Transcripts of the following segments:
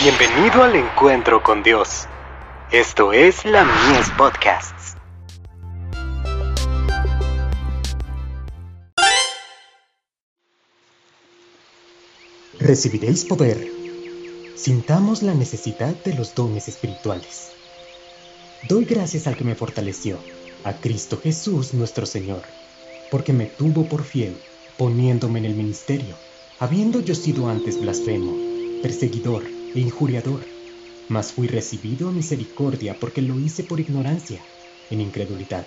Bienvenido al encuentro con Dios. Esto es la Mies Podcasts. Recibiréis poder. Sintamos la necesidad de los dones espirituales. Doy gracias al que me fortaleció, a Cristo Jesús nuestro Señor, porque me tuvo por fiel, poniéndome en el ministerio, habiendo yo sido antes blasfemo, perseguidor, e injuriador, mas fui recibido a misericordia porque lo hice por ignorancia, en incredulidad.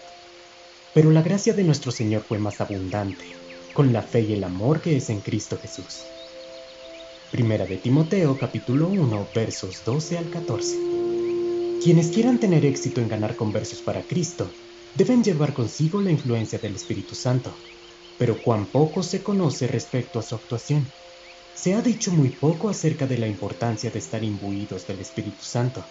Pero la gracia de nuestro Señor fue más abundante, con la fe y el amor que es en Cristo Jesús. Primera de Timoteo capítulo 1 versos 12 al 14. Quienes quieran tener éxito en ganar conversos para Cristo, deben llevar consigo la influencia del Espíritu Santo, pero cuán poco se conoce respecto a su actuación. Se ha dicho muy poco acerca de la importancia de estar imbuidos del Espíritu Santo.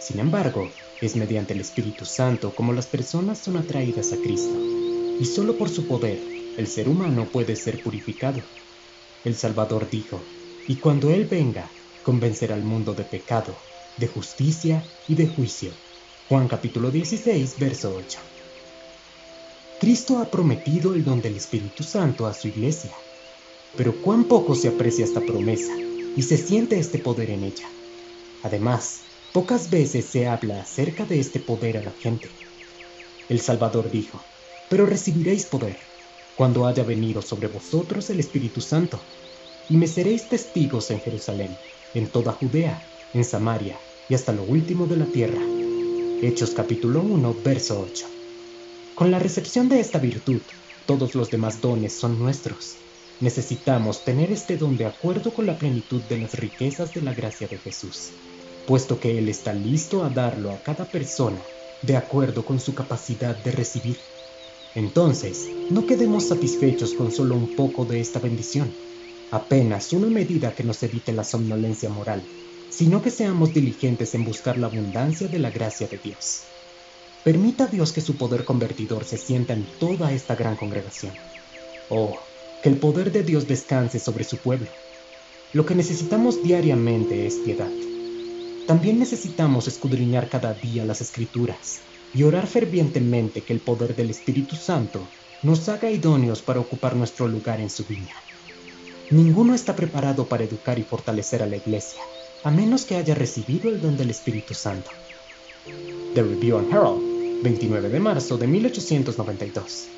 Sin embargo, es mediante el Espíritu Santo como las personas son atraídas a Cristo, y solo por su poder el ser humano puede ser purificado. El Salvador dijo, y cuando Él venga, convencerá al mundo de pecado, de justicia y de juicio. Juan capítulo 16, verso 8. Cristo ha prometido el don del Espíritu Santo a su iglesia pero cuán poco se aprecia esta promesa y se siente este poder en ella. Además, pocas veces se habla acerca de este poder a la gente. El Salvador dijo, pero recibiréis poder cuando haya venido sobre vosotros el Espíritu Santo, y me seréis testigos en Jerusalén, en toda Judea, en Samaria y hasta lo último de la tierra. Hechos capítulo 1, verso 8. Con la recepción de esta virtud, todos los demás dones son nuestros Necesitamos tener este don de acuerdo con la plenitud de las riquezas de la gracia de Jesús, puesto que Él está listo a darlo a cada persona de acuerdo con su capacidad de recibir. Entonces, no quedemos satisfechos con solo un poco de esta bendición, apenas una medida que nos evite la somnolencia moral, sino que seamos diligentes en buscar la abundancia de la gracia de Dios. Permita Dios que su poder convertidor se sienta en toda esta gran congregación. Oh, que el poder de Dios descanse sobre su pueblo. Lo que necesitamos diariamente es piedad. También necesitamos escudriñar cada día las escrituras y orar fervientemente que el poder del Espíritu Santo nos haga idóneos para ocupar nuestro lugar en su viña. Ninguno está preparado para educar y fortalecer a la iglesia, a menos que haya recibido el don del Espíritu Santo. The Review and Herald, 29 de marzo de 1892.